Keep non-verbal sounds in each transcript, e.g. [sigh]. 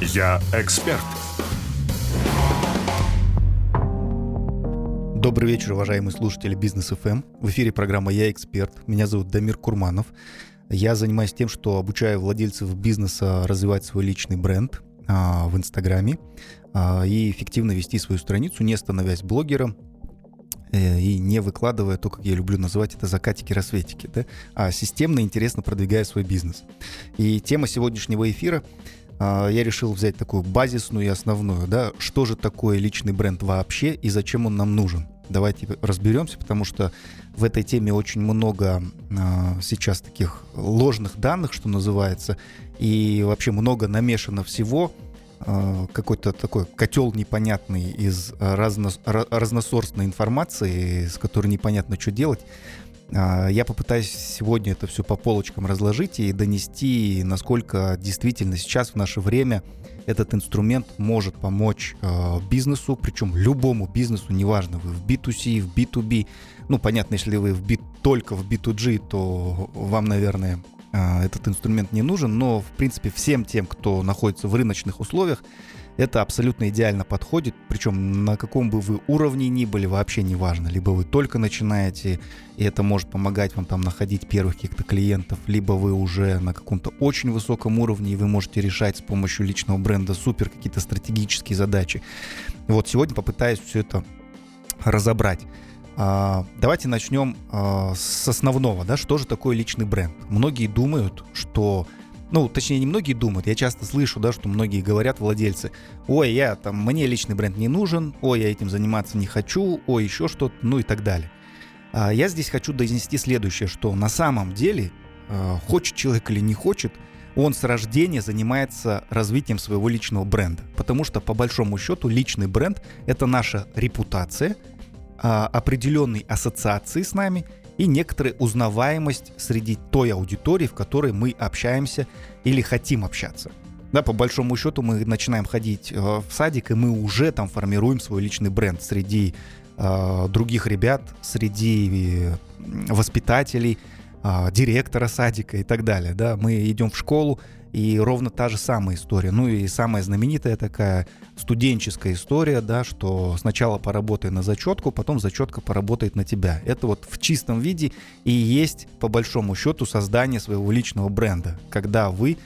Я эксперт. Добрый вечер, уважаемые слушатели Бизнес ФМ. В эфире программа «Я эксперт». Меня зовут Дамир Курманов. Я занимаюсь тем, что обучаю владельцев бизнеса развивать свой личный бренд а, в Инстаграме а, и эффективно вести свою страницу, не становясь блогером, э, и не выкладывая то, как я люблю называть это закатики-рассветики, да, а системно и интересно продвигая свой бизнес. И тема сегодняшнего эфира я решил взять такую базисную и основную, да, что же такое личный бренд вообще и зачем он нам нужен. Давайте разберемся, потому что в этой теме очень много а, сейчас таких ложных данных, что называется, и вообще много намешано всего, а, какой-то такой котел непонятный из разно, разносорсной информации, с которой непонятно, что делать. А, я попытаюсь сегодня это все по полочкам разложить и донести, насколько действительно сейчас в наше время этот инструмент может помочь э, бизнесу, причем любому бизнесу, неважно, вы в B2C, в B2B. Ну, понятно, если вы в B, только в B2G, то вам, наверное, э, этот инструмент не нужен, но, в принципе, всем тем, кто находится в рыночных условиях, это абсолютно идеально подходит, причем на каком бы вы уровне ни были, вообще не важно. Либо вы только начинаете, и это может помогать вам там находить первых каких-то клиентов, либо вы уже на каком-то очень высоком уровне, и вы можете решать с помощью личного бренда супер какие-то стратегические задачи. Вот сегодня попытаюсь все это разобрать. А, давайте начнем а, с основного, да, что же такое личный бренд. Многие думают, что ну, точнее, не многие думают, я часто слышу, да, что многие говорят владельцы, ой, я там, мне личный бренд не нужен, ой, я этим заниматься не хочу, ой, еще что-то, ну и так далее. А я здесь хочу донести следующее, что на самом деле, э, хочет человек или не хочет, он с рождения занимается развитием своего личного бренда. Потому что, по большому счету, личный бренд — это наша репутация, э, определенные ассоциации с нами и некоторая узнаваемость среди той аудитории, в которой мы общаемся или хотим общаться. Да, по большому счету мы начинаем ходить э, в садик, и мы уже там формируем свой личный бренд среди э, других ребят, среди э, воспитателей, э, директора садика и так далее. Да, мы идем в школу, и ровно та же самая история. Ну и самая знаменитая такая студенческая история, да, что сначала поработай на зачетку, потом зачетка поработает на тебя. Это вот в чистом виде и есть, по большому счету, создание своего личного бренда, когда вы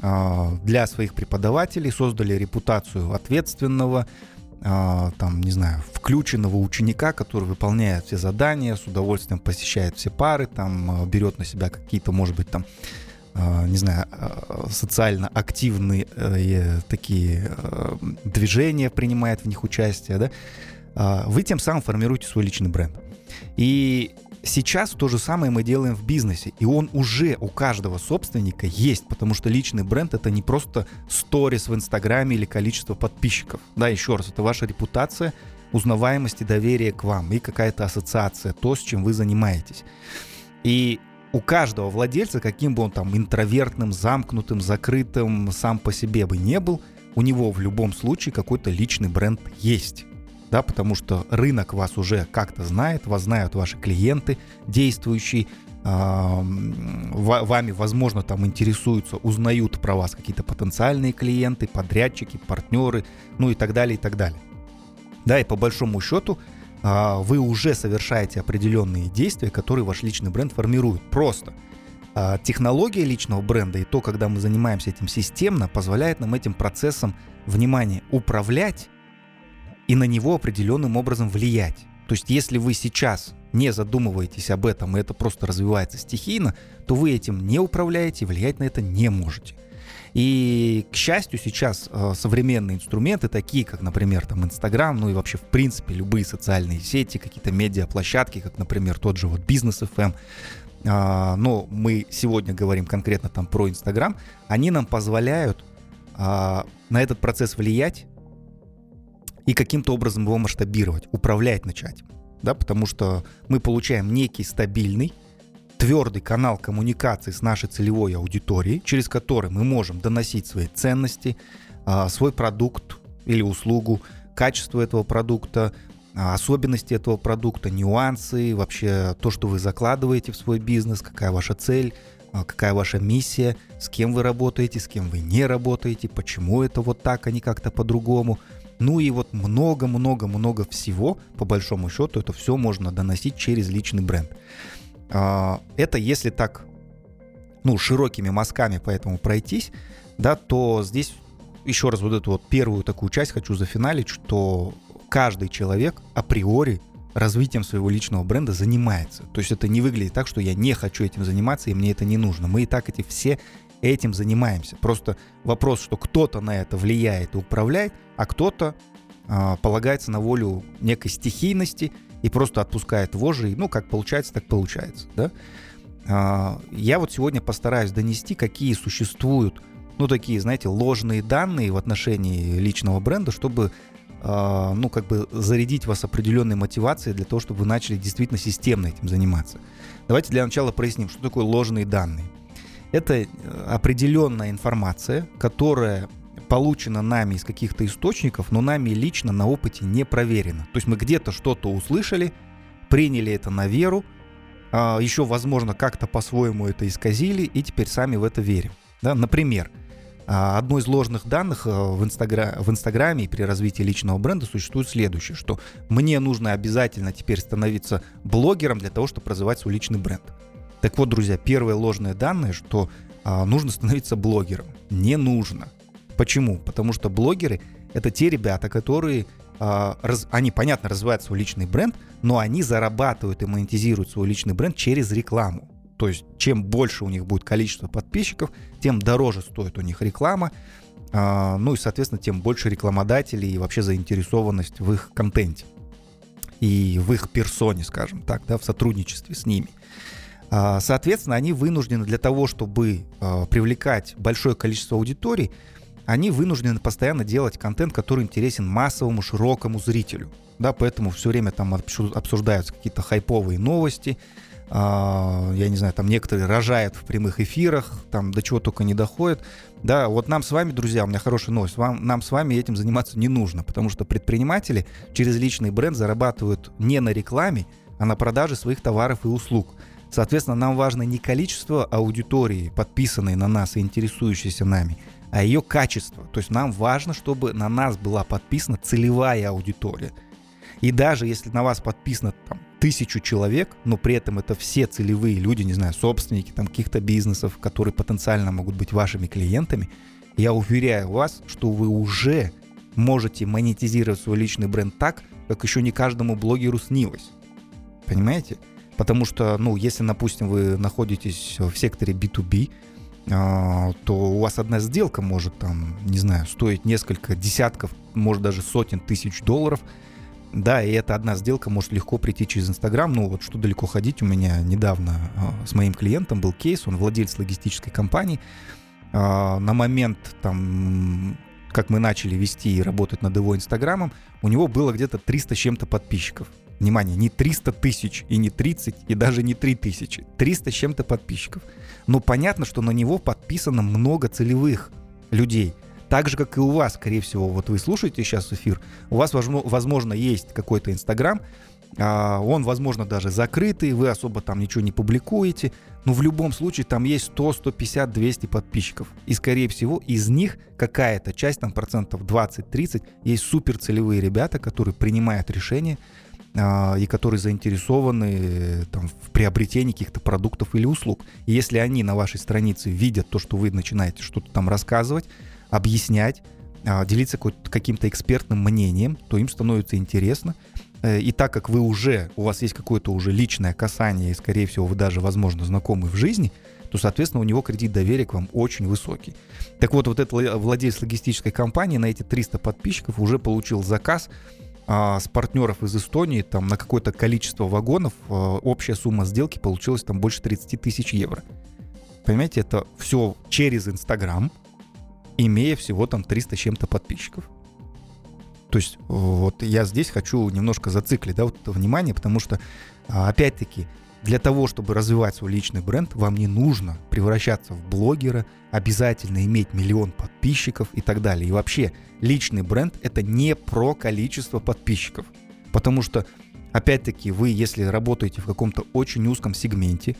э, для своих преподавателей создали репутацию ответственного, э, там, не знаю, включенного ученика, который выполняет все задания, с удовольствием посещает все пары, там, э, берет на себя какие-то, может быть, там, а, не знаю, а, социально активные э, такие э, движения, принимает в них участие, да, а, вы тем самым формируете свой личный бренд. И сейчас то же самое мы делаем в бизнесе, и он уже у каждого собственника есть, потому что личный бренд это не просто сторис в Инстаграме или количество подписчиков. Да, еще раз, это ваша репутация, узнаваемость и доверие к вам, и какая-то ассоциация, то, с чем вы занимаетесь. И у каждого владельца, каким бы он там интровертным, замкнутым, закрытым сам по себе бы не был, у него в любом случае какой-то личный бренд есть. Да, потому что рынок вас уже как-то знает, вас знают ваши клиенты, действующие, вами, возможно, там интересуются, узнают про вас какие-то потенциальные клиенты, подрядчики, партнеры, ну и так далее, и так далее. Да, и по большому счету а, вы уже совершаете определенные действия, которые ваш личный бренд формирует. Просто а, технология личного бренда и то, когда мы занимаемся этим системно, позволяет нам этим процессом внимания управлять и на него определенным образом влиять. То есть, если вы сейчас не задумываетесь об этом, и это просто развивается стихийно, то вы этим не управляете, влиять на это не можете. И, к счастью, сейчас э, современные инструменты, такие как, например, там Инстаграм, ну и вообще, в принципе, любые социальные сети, какие-то медиаплощадки, как, например, тот же вот Бизнес FM, э, но мы сегодня говорим конкретно там про Инстаграм, они нам позволяют э, на этот процесс влиять и каким-то образом его масштабировать, управлять начать. Да, потому что мы получаем некий стабильный, твердый канал коммуникации с нашей целевой аудиторией, через который мы можем доносить свои ценности, а, свой продукт или услугу, качество этого продукта, а, особенности этого продукта, нюансы, вообще то, что вы закладываете в свой бизнес, какая ваша цель, а, какая ваша миссия, с кем вы работаете, с кем вы не работаете, почему это вот так, а не как-то по-другому. Ну и вот много-много-много всего, по большому счету, это все можно доносить через личный бренд. А, это если так, ну, широкими мазками поэтому пройтись, да, то здесь еще раз вот эту вот первую такую часть хочу зафиналить, что каждый человек априори развитием своего личного бренда занимается. То есть это не выглядит так, что я не хочу этим заниматься, и мне это не нужно. Мы и так эти все этим занимаемся. Просто вопрос, что кто-то на это влияет и управляет, а кто-то э, полагается на волю некой стихийности и просто отпускает вожжи, ну, как получается, так получается, да. Э, я вот сегодня постараюсь донести, какие существуют, ну, такие, знаете, ложные данные в отношении личного бренда, чтобы а, ну, как бы зарядить вас определенной мотивацией для того, чтобы вы начали действительно системно этим заниматься. Давайте для начала проясним, что такое ложные данные. Это э, определенная информация, которая получена нами из каких-то источников, но нами лично на опыте не проверена. То есть мы где-то что-то услышали, приняли это на веру, а, еще, возможно, как-то по-своему это исказили, и теперь сами в это верим. Да? Например, а, одно из ложных данных э, в, Инстагра... в Инстаграме и при развитии личного бренда существует следующее, что мне нужно обязательно теперь становиться блогером для того, чтобы развивать свой личный бренд. Так вот, друзья, первое ложное данное, что а, нужно становиться блогером. Не нужно. Почему? Потому что блогеры — это те ребята, которые а, раз, они, понятно, развивают свой личный бренд, но они зарабатывают и монетизируют свой личный бренд через рекламу. То есть чем больше у них будет количество подписчиков, тем дороже стоит у них реклама, а, ну и, соответственно, тем больше рекламодателей и вообще заинтересованность в их контенте и в их персоне, скажем так, да, в сотрудничестве с ними. А, соответственно, они вынуждены для того, чтобы привлекать большое количество аудиторий, они вынуждены постоянно делать контент, который интересен массовому, широкому зрителю. Да, поэтому все время там обсуждаются какие-то хайповые новости, а, я не знаю, там некоторые рожают в прямых эфирах, там до чего только не доходит. Да, вот нам с вами, друзья, у меня хорошая новость, вам, нам с вами этим заниматься не нужно, потому что предприниматели через личный бренд зарабатывают не на рекламе, а на продаже своих товаров и услуг. Соответственно, нам важно не количество аудитории, подписанной на нас и интересующейся нами, а ее качество. То есть нам важно, чтобы на нас была подписана целевая аудитория. И даже если на вас подписано там, тысячу человек, но при этом это все целевые люди, не знаю, собственники там каких-то бизнесов, которые потенциально могут быть вашими клиентами, я уверяю вас, что вы уже можете монетизировать свой личный бренд так, как еще не каждому блогеру снилось. Понимаете? Потому что, ну, если, допустим, вы находитесь в секторе B2B, а, то у вас одна сделка может там, не знаю, стоить несколько десятков, может даже сотен тысяч долларов – да, и эта одна сделка может легко прийти через Инстаграм. Ну вот что далеко ходить, у меня недавно э, с моим клиентом был кейс, он владелец логистической компании. Э, на момент там как мы начали вести и работать над его инстаграмом, у него было где-то 300 с чем-то подписчиков. Внимание, не 300 тысяч и не 30 и даже не 3 тысячи. 300 с чем-то подписчиков. Но понятно, что на него подписано много целевых людей – так же, как и у вас, скорее всего, вот вы слушаете сейчас эфир, у вас, возможно, есть какой-то Инстаграм, а, он, возможно, даже закрытый, вы особо там ничего не публикуете, но в любом случае там есть 100, 150, 200 подписчиков. И, скорее всего, из них какая-то часть, там процентов 20-30, есть супер целевые ребята, которые принимают решения и которые заинтересованы там, в приобретении каких-то продуктов или услуг. И если они на вашей странице видят то, что вы начинаете что-то там рассказывать, объяснять, а, делиться каким-то экспертным мнением, то им становится интересно. Э, и так как вы уже, у вас есть какое-то уже личное касание, и, скорее всего, вы даже, возможно, знакомы в жизни, то, соответственно, у него кредит доверия к вам очень высокий. Так вот, вот этот владелец логистической компании на эти 300 подписчиков уже получил заказ а, с партнеров из Эстонии там на какое-то количество вагонов. А, общая сумма сделки получилась там больше 30 тысяч евро. Понимаете, это все через Инстаграм, имея всего там 300 с чем-то подписчиков. То есть вот я здесь хочу немножко зациклить, да, вот это внимание, потому что, а, опять-таки, для того, чтобы развивать свой личный бренд, вам не нужно превращаться в блогера, обязательно иметь миллион подписчиков и так далее. И вообще, личный бренд — это не про количество подписчиков. Потому что, опять-таки, вы, если работаете в каком-то очень узком сегменте,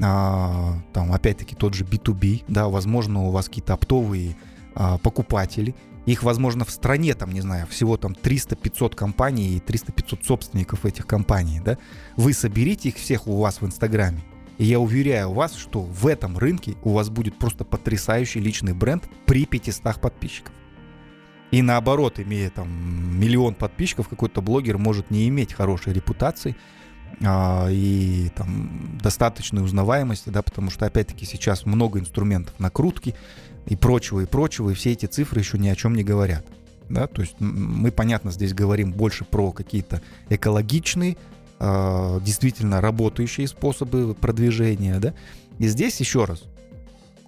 а, там, опять-таки, тот же B2B, да, возможно, у вас какие-то оптовые а, покупатели, их, возможно, в стране, там, не знаю, всего там 300-500 компаний и 300-500 собственников этих компаний, да, вы соберите их всех у вас в Инстаграме, и я уверяю вас, что в этом рынке у вас будет просто потрясающий личный бренд при 500 подписчиков. И наоборот, имея там миллион подписчиков, какой-то блогер может не иметь хорошей репутации, а, и там достаточной узнаваемости, да, потому что опять-таки сейчас много инструментов накрутки и прочего, и прочего, и все эти цифры еще ни о чем не говорят. Да, то есть мы, понятно, здесь говорим больше про какие-то экологичные, э, действительно работающие способы продвижения, да. И здесь еще раз,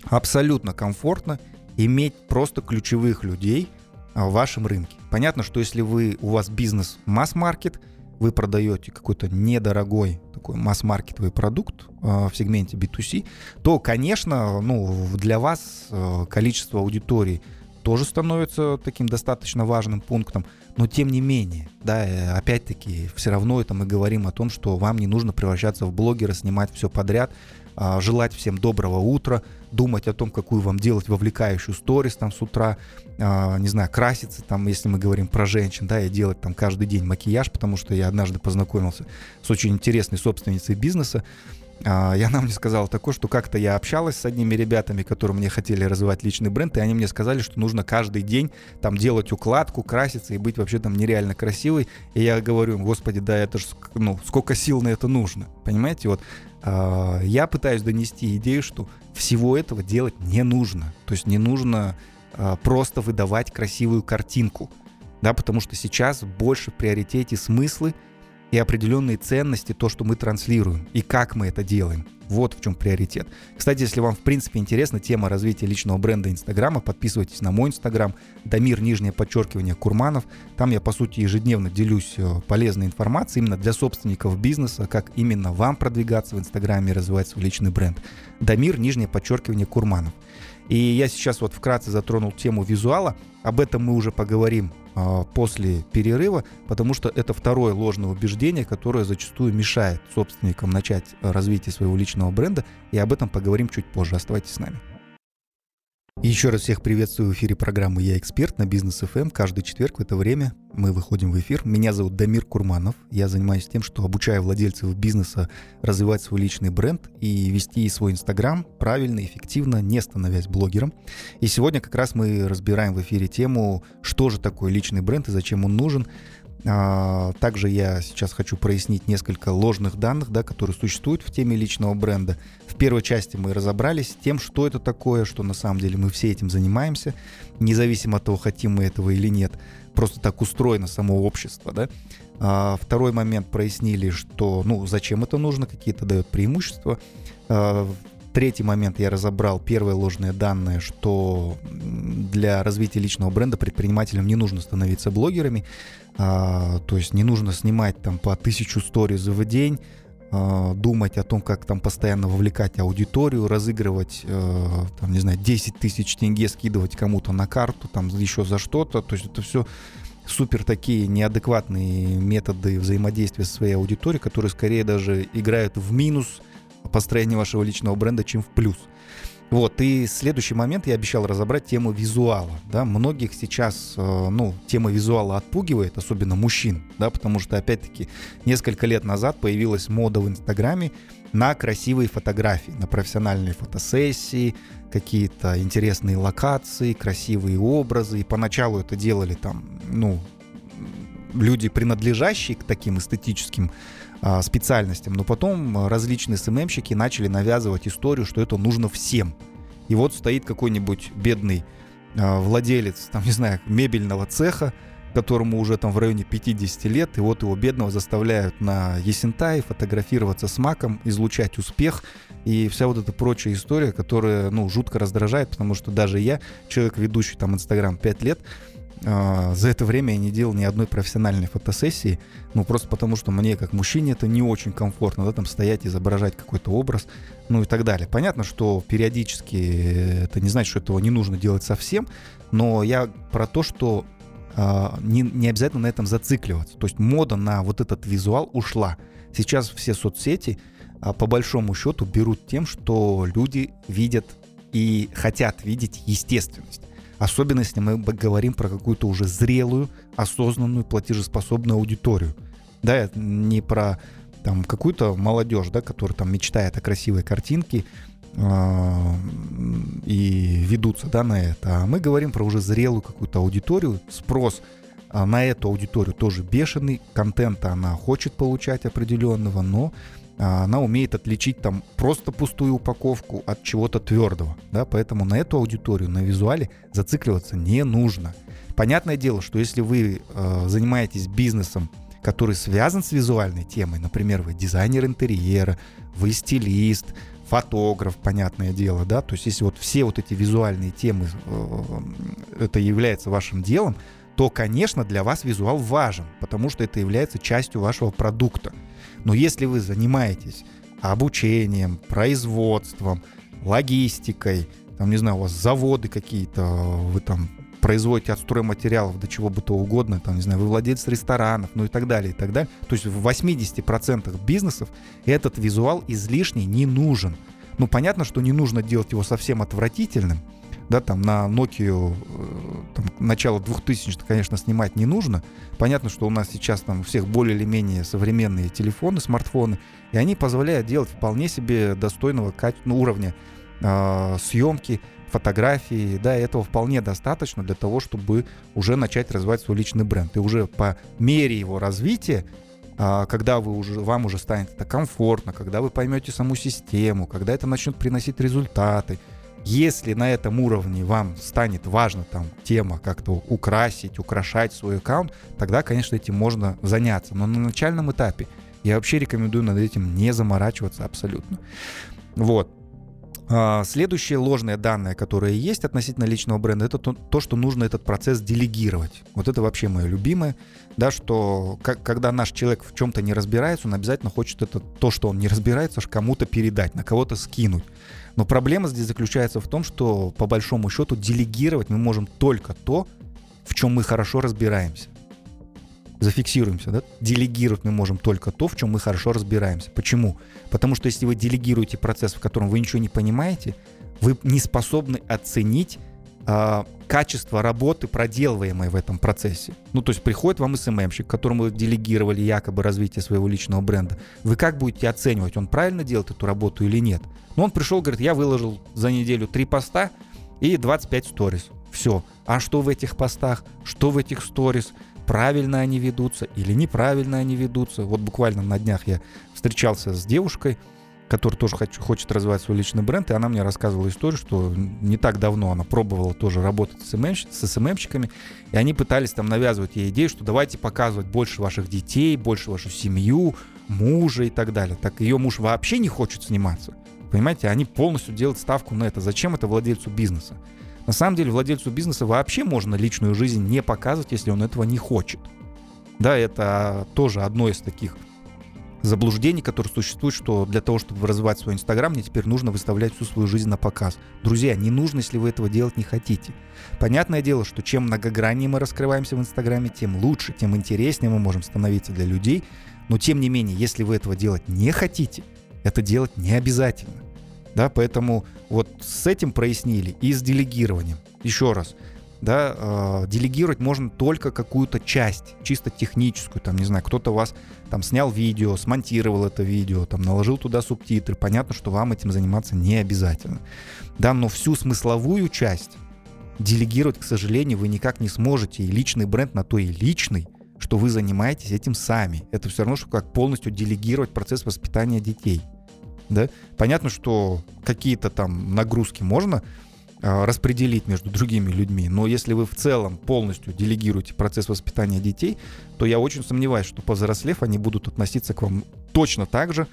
абсолютно комфортно иметь просто ключевых людей в вашем рынке. Понятно, что если вы, у вас бизнес масс-маркет, вы продаете какой-то недорогой такой масс-маркетовый продукт э, в сегменте B2C, то, конечно, ну, для вас э, количество аудитории тоже становится таким достаточно важным пунктом, но тем не менее, да, э, опять-таки, все равно это мы говорим о том, что вам не нужно превращаться в блогера, снимать все подряд, желать всем доброго утра, думать о том, какую вам делать вовлекающую сторис там с утра, а, не знаю, краситься там, если мы говорим про женщин, да, и делать там каждый день макияж, потому что я однажды познакомился с очень интересной собственницей бизнеса, а, и она мне сказала такое, что как-то я общалась с одними ребятами, которые мне хотели развивать личный бренд, и они мне сказали, что нужно каждый день там делать укладку, краситься и быть вообще там нереально красивой. И я говорю, господи, да, это же, ну, сколько сил на это нужно, понимаете? Вот а, я пытаюсь донести идею, что всего этого делать не нужно. То есть не нужно а, просто выдавать красивую картинку, да, потому что сейчас больше в приоритете смыслы, и определенные ценности, то, что мы транслируем, и как мы это делаем. Вот в чем приоритет. Кстати, если вам в принципе интересна тема развития личного бренда Инстаграма, подписывайтесь на мой Инстаграм, Дамир, нижнее подчеркивание, Курманов. Там я, по сути, ежедневно делюсь э, полезной информацией именно для собственников бизнеса, как именно вам продвигаться в Инстаграме и развивать свой личный бренд. Дамир, нижнее подчеркивание, Курманов. И я сейчас вот вкратце затронул тему визуала. Об этом мы уже поговорим после перерыва, потому что это второе ложное убеждение, которое зачастую мешает собственникам начать развитие своего личного бренда. И об этом поговорим чуть позже. Оставайтесь с нами. Еще раз всех приветствую в эфире программы «Я эксперт» на Бизнес FM. Эм. Каждый четверг в это время мы выходим в эфир. Меня зовут Дамир Курманов. Я занимаюсь тем, что обучаю владельцев бизнеса развивать свой личный бренд и вести свой Инстаграм правильно, эффективно, не становясь блогером. И сегодня как раз мы разбираем в эфире тему, что же такое личный бренд и зачем он нужен. А, также я сейчас хочу прояснить несколько ложных данных, да, которые существуют в теме личного бренда. Первой части мы разобрались с тем, что это такое, что на самом деле мы все этим занимаемся, независимо от того, хотим мы этого или нет. Просто так устроено само общество. Да? А, второй момент прояснили, что ну, зачем это нужно, какие-то дает преимущества. А, Третий момент я разобрал. Первое ложное данное, что для развития личного бренда предпринимателям не нужно становиться блогерами. А, то есть не нужно снимать там по тысячу сториз в день, а, думать о том, как там постоянно вовлекать аудиторию, разыгрывать, а, там, не знаю, 10 тысяч тенге скидывать кому-то на карту, там еще за что-то. То есть это все супер такие неадекватные методы взаимодействия со своей аудиторией, которые скорее даже играют в минус построения вашего личного бренда, чем в плюс. Вот, и следующий момент я обещал разобрать тему визуала, да, многих сейчас, э, ну, тема визуала отпугивает, особенно мужчин, да, потому что, опять-таки, несколько лет назад появилась мода в Инстаграме на красивые фотографии, на профессиональные фотосессии, какие-то интересные локации, красивые образы, и поначалу это делали там, ну, люди, принадлежащие к таким эстетическим специальностям. Но потом различные СММщики начали навязывать историю, что это нужно всем. И вот стоит какой-нибудь бедный а, владелец, там, не знаю, мебельного цеха, которому уже там в районе 50 лет, и вот его бедного заставляют на Есентай фотографироваться с маком, излучать успех, и вся вот эта прочая история, которая, ну, жутко раздражает, потому что даже я, человек, ведущий там Инстаграм 5 лет, а, за это время я не делал ни одной профессиональной фотосессии, ну просто потому что мне как мужчине это не очень комфортно, да, там стоять, изображать какой-то образ, ну и так далее. Понятно, что периодически это не значит, что этого не нужно делать совсем, но я про то, что э, не, не обязательно на этом зацикливаться. То есть мода на вот этот визуал ушла. Сейчас все соцсети а, по большому счету берут тем, что люди видят и хотят видеть естественность. Особенно если мы говорим про какую-то уже зрелую, осознанную, платежеспособную аудиторию. Да, не про там какую-то молодежь, да, которая там мечтает о красивой картинке э, и ведутся, да, на это. А мы говорим про уже зрелую какую-то аудиторию, спрос а на эту аудиторию тоже бешеный, контента она хочет получать определенного, но а, она умеет отличить там просто пустую упаковку от чего-то твердого, да, поэтому на эту аудиторию, на визуале зацикливаться не нужно. Понятное дело, что если вы э, занимаетесь бизнесом, который связан с визуальной темой, например, вы дизайнер интерьера, вы стилист, фотограф, понятное дело, да, то есть если вот все вот эти визуальные темы, э, это является вашим делом, то, конечно, для вас визуал важен, потому что это является частью вашего продукта. Но если вы занимаетесь обучением, производством, логистикой, там, не знаю, у вас заводы какие-то, вы там производите от стройматериалов до чего бы то угодно, там, не знаю, вы владелец ресторанов, ну и так далее, и так далее. То есть в 80% бизнесов этот визуал излишний не нужен. Ну, понятно, что не нужно делать его совсем отвратительным, да, там на Nokia э, там, начало 2000-х, конечно, снимать не нужно. Понятно, что у нас сейчас там у всех более или менее современные телефоны, смартфоны, и они позволяют делать вполне себе достойного ну, уровня э, съемки, фотографии, да, этого вполне достаточно для того, чтобы уже начать развивать свой личный бренд. И уже по мере его развития а, когда вы уже, вам уже станет это комфортно, когда вы поймете саму систему, когда это начнет приносить результаты, если на этом уровне вам станет важна там тема как-то украсить, украшать свой аккаунт, тогда, конечно, этим можно заняться. Но на начальном этапе я вообще рекомендую над этим не заморачиваться абсолютно. Вот. А, следующее ложное данное, которое есть относительно личного бренда, это то, то, что нужно этот процесс делегировать. Вот это вообще мое любимое, да, что как, когда наш человек в чем-то не разбирается, он обязательно хочет это то, что он не разбирается, кому-то передать, на кого-то скинуть. Но проблема здесь заключается в том, что по большому счету делегировать мы можем только то, в чем мы хорошо разбираемся. Зафиксируемся, да? Делегировать мы можем только то, в чем мы хорошо разбираемся. Почему? Потому что если вы делегируете процесс, в котором вы ничего не понимаете, вы не способны оценить э, качество работы, проделываемой в этом процессе. Ну, то есть приходит вам СММщик, которому делегировали якобы развитие своего личного бренда. Вы как будете оценивать, он правильно делает эту работу или нет? Ну, он пришел, говорит, я выложил за неделю три поста и 25 сторис. Все. А что в этих постах? Что в этих сторис? Правильно они ведутся или неправильно они ведутся? Вот буквально на днях я встречался с девушкой, который тоже хочу, хочет развивать свой личный бренд, и она мне рассказывала историю, что не так давно она пробовала тоже работать с, СММ, с СММщиками, и они пытались там навязывать ей идею, что давайте показывать больше ваших детей, больше вашу семью, мужа и так далее. Так ее муж вообще не хочет сниматься. Понимаете, они полностью делают ставку на это. Зачем это владельцу бизнеса? На самом деле владельцу бизнеса вообще можно личную жизнь не показывать, если он этого не хочет. Да, это тоже одно из таких заблуждений, которые существуют, что для того, чтобы развивать свой Инстаграм, мне теперь нужно выставлять всю свою жизнь на показ. Друзья, не нужно, если вы этого делать не хотите. Понятное дело, что чем многограннее мы раскрываемся в Инстаграме, тем лучше, тем интереснее мы можем становиться для людей. Но тем не менее, если вы этого делать не хотите, это делать не обязательно. Да, поэтому вот с этим прояснили и с делегированием. Еще раз, да, э, делегировать можно только какую-то часть, чисто техническую, там, не знаю, кто-то вас там снял видео, смонтировал это видео, там, наложил туда субтитры, понятно, что вам этим заниматься не обязательно. Да, но всю смысловую часть делегировать, к сожалению, вы никак не сможете, и личный бренд на то и личный, что вы занимаетесь этим сами. Это все равно, что как полностью делегировать процесс воспитания детей. Да? Понятно, что какие-то там нагрузки можно распределить между другими людьми. Но если вы в целом полностью делегируете процесс воспитания детей, то я очень сомневаюсь, что повзрослев они будут относиться к вам точно так же,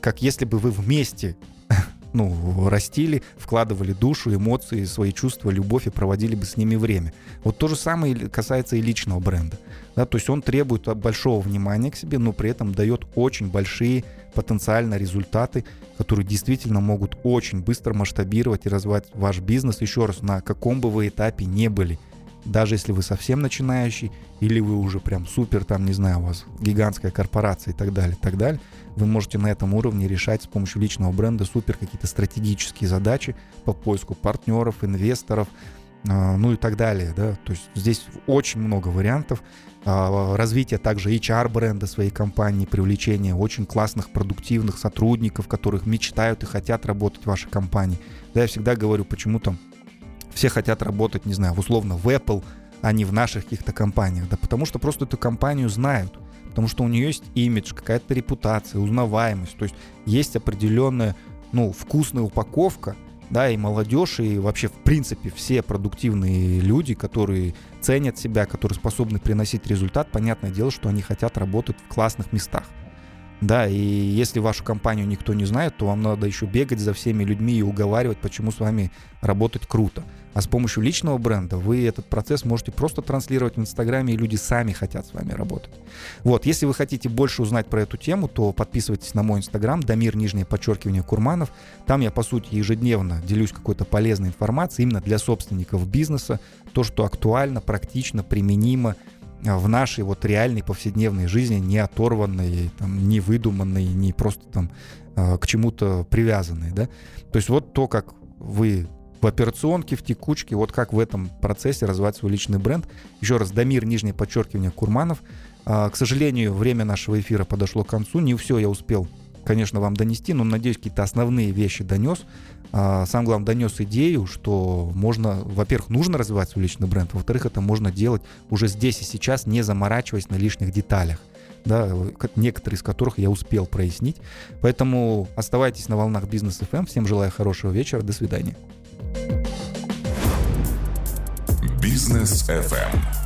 как если бы вы вместе [laughs] ну, растили, вкладывали душу, эмоции, свои чувства, любовь и проводили бы с ними время. Вот то же самое касается и личного бренда. Да, то есть он требует большого внимания к себе, но при этом дает очень большие потенциально результаты, которые действительно могут очень быстро масштабировать и развивать ваш бизнес, еще раз, на каком бы вы этапе не были. даже если вы совсем начинающий, или вы уже прям супер, там, не знаю, у вас гигантская корпорация и так далее, и так далее, вы можете на этом уровне решать с помощью личного бренда супер какие-то стратегические задачи по поиску партнеров, инвесторов, ну и так далее, да, то есть здесь очень много вариантов, а, развитие также HR-бренда своей компании, привлечение очень классных, продуктивных сотрудников, которых мечтают и хотят работать в вашей компании. Да, я всегда говорю, почему-то все хотят работать, не знаю, условно в Apple, а не в наших каких-то компаниях. Да потому что просто эту компанию знают. Потому что у нее есть имидж, какая-то репутация, узнаваемость. То есть есть определенная, ну, вкусная упаковка, да, и молодежь, и вообще, в принципе, все продуктивные люди, которые ценят себя, которые способны приносить результат, понятное дело, что они хотят работать в классных местах. Да, и если вашу компанию никто не знает, то вам надо еще бегать за всеми людьми и уговаривать, почему с вами работать круто. А с помощью личного бренда вы этот процесс можете просто транслировать в Инстаграме, и люди сами хотят с вами работать. Вот, если вы хотите больше узнать про эту тему, то подписывайтесь на мой Инстаграм, Дамир, нижнее подчеркивание, Курманов. Там я, по сути, ежедневно делюсь какой-то полезной информацией именно для собственников бизнеса, то, что актуально, практично, применимо, в нашей вот реальной повседневной жизни, не оторванной, там, не выдуманной, не просто там э, к чему-то привязанной, да. То есть вот то, как вы в операционке, в текучке, вот как в этом процессе развивать свой личный бренд. Еще раз, Дамир, нижнее подчеркивание, Курманов. А, к сожалению, время нашего эфира подошло к концу. Не все я успел, конечно, вам донести, но, надеюсь, какие-то основные вещи донес. А, сам главное, донес идею, что можно, во-первых, нужно развивать свой личный бренд, во-вторых, это можно делать уже здесь и сейчас, не заморачиваясь на лишних деталях да, некоторые из которых я успел прояснить. Поэтому оставайтесь на волнах Бизнес FM. Эм. Всем желаю хорошего вечера. До свидания. Бизнес FM.